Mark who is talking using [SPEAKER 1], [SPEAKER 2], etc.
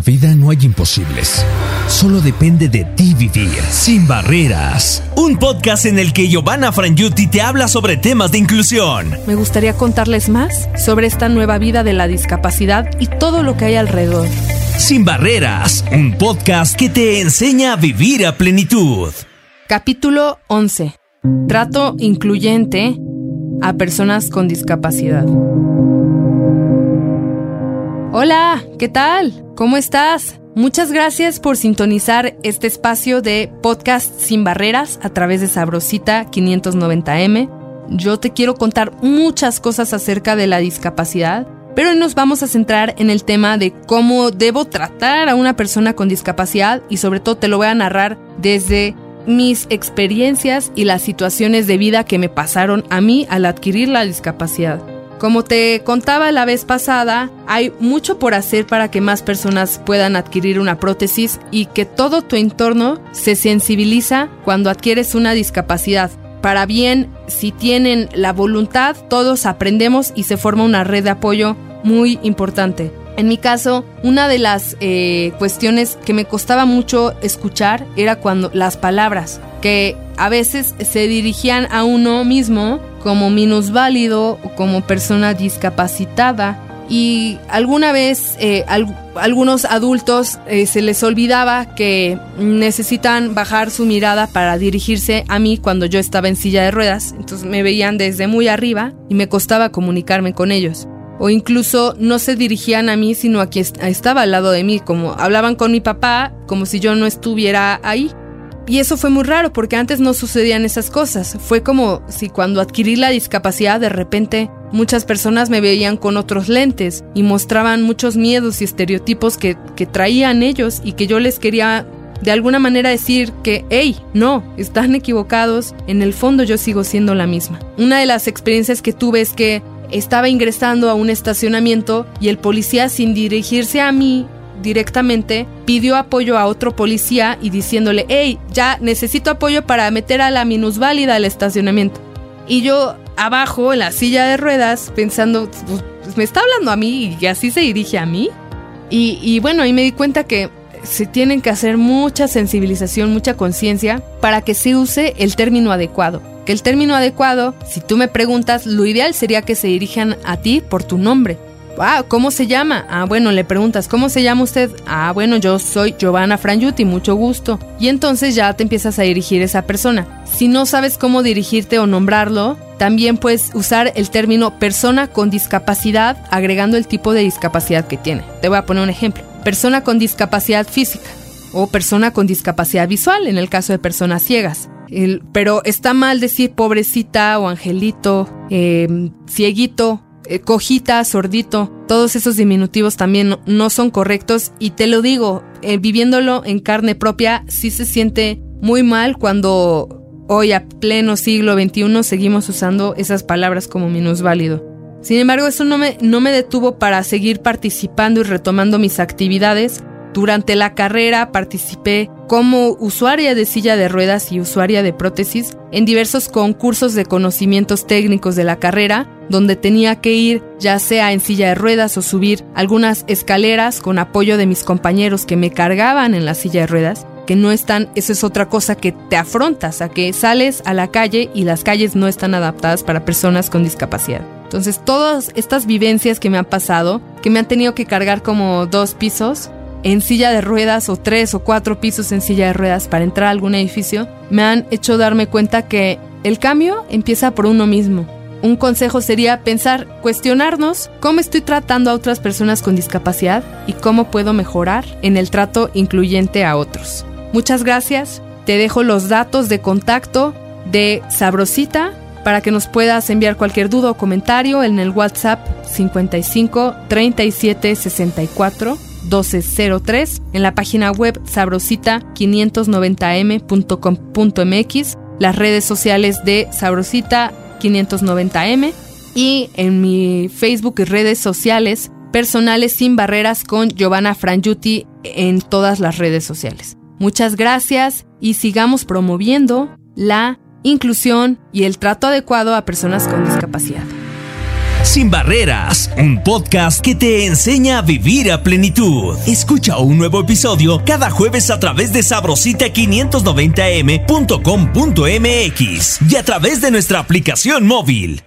[SPEAKER 1] la vida no hay imposibles. Solo depende de ti vivir sin barreras.
[SPEAKER 2] Un podcast en el que Giovanna Frangiuti te habla sobre temas de inclusión.
[SPEAKER 3] Me gustaría contarles más sobre esta nueva vida de la discapacidad y todo lo que hay alrededor.
[SPEAKER 2] Sin barreras, un podcast que te enseña a vivir a plenitud.
[SPEAKER 3] Capítulo 11. Trato incluyente a personas con discapacidad. Hola, ¿qué tal? ¿Cómo estás? Muchas gracias por sintonizar este espacio de podcast sin barreras a través de Sabrosita 590M. Yo te quiero contar muchas cosas acerca de la discapacidad, pero hoy nos vamos a centrar en el tema de cómo debo tratar a una persona con discapacidad y sobre todo te lo voy a narrar desde mis experiencias y las situaciones de vida que me pasaron a mí al adquirir la discapacidad. Como te contaba la vez pasada, hay mucho por hacer para que más personas puedan adquirir una prótesis y que todo tu entorno se sensibiliza cuando adquieres una discapacidad. Para bien, si tienen la voluntad, todos aprendemos y se forma una red de apoyo muy importante. En mi caso, una de las eh, cuestiones que me costaba mucho escuchar era cuando las palabras, que a veces se dirigían a uno mismo como minusválido o como persona discapacitada. Y alguna vez eh, algunos adultos eh, se les olvidaba que necesitan bajar su mirada para dirigirse a mí cuando yo estaba en silla de ruedas. Entonces me veían desde muy arriba y me costaba comunicarme con ellos o incluso no se dirigían a mí, sino a quien estaba al lado de mí, como hablaban con mi papá, como si yo no estuviera ahí. Y eso fue muy raro porque antes no sucedían esas cosas. Fue como si cuando adquirí la discapacidad de repente muchas personas me veían con otros lentes y mostraban muchos miedos y estereotipos que, que traían ellos y que yo les quería de alguna manera decir que, hey, no, están equivocados, en el fondo yo sigo siendo la misma. Una de las experiencias que tuve es que estaba ingresando a un estacionamiento y el policía sin dirigirse a mí directamente pidió apoyo a otro policía y diciéndole, hey, ya necesito apoyo para meter a la minusválida al estacionamiento. Y yo abajo en la silla de ruedas pensando, pues, me está hablando a mí y así se dirige a mí. Y, y bueno, ahí me di cuenta que se tienen que hacer mucha sensibilización, mucha conciencia para que se use el término adecuado que el término adecuado, si tú me preguntas, lo ideal sería que se dirijan a ti por tu nombre. Ah, ¿cómo se llama? Ah, bueno, le preguntas, ¿cómo se llama usted? Ah, bueno, yo soy Giovanna Frangiuti, mucho gusto. Y entonces ya te empiezas a dirigir a esa persona. Si no sabes cómo dirigirte o nombrarlo, también puedes usar el término persona con discapacidad agregando el tipo de discapacidad que tiene. Te voy a poner un ejemplo. Persona con discapacidad física o persona con discapacidad visual en el caso de personas ciegas pero está mal decir pobrecita o angelito, em, cieguito, eh, cojita, sordito. Todos esos diminutivos también no, son correctos y te lo digo, eh, viviéndolo en carne propia, sí se siente muy mal cuando hoy a pleno siglo XXI seguimos usando esas palabras como minusválido. Sin embargo, eso no me, no me detuvo para seguir participando y retomando mis actividades durante la carrera participé como usuaria de silla de ruedas y usuaria de prótesis en diversos concursos de conocimientos técnicos de la carrera, donde tenía que ir ya sea en silla de ruedas o subir algunas escaleras con apoyo de mis compañeros que me cargaban en la silla de ruedas que no están, eso es otra cosa que te afrontas, a que sales a la calle y las calles no están adaptadas para personas con discapacidad. Entonces, todas estas vivencias que me han pasado, que me han tenido que cargar como dos pisos, en silla de ruedas o tres o cuatro pisos en silla de ruedas para entrar a algún edificio, me han hecho darme cuenta que el cambio empieza por uno mismo. Un consejo sería pensar, cuestionarnos cómo estoy tratando a otras personas con discapacidad y cómo puedo mejorar en el trato incluyente a otros. Muchas gracias. Te dejo los datos de contacto de Sabrosita para que nos puedas enviar cualquier duda o comentario en el WhatsApp 55 37 64 1203, en la página web sabrosita590m.com.mx, las redes sociales de Sabrosita 590m y en mi Facebook y redes sociales personales sin barreras con Giovanna Frangiuti en todas las redes sociales. Muchas gracias y sigamos promoviendo la inclusión y el trato adecuado a personas con discapacidad.
[SPEAKER 2] Sin Barreras, un podcast que te enseña a vivir a plenitud. Escucha un nuevo episodio cada jueves a través de sabrosita590m.com.mx y a través de nuestra aplicación móvil.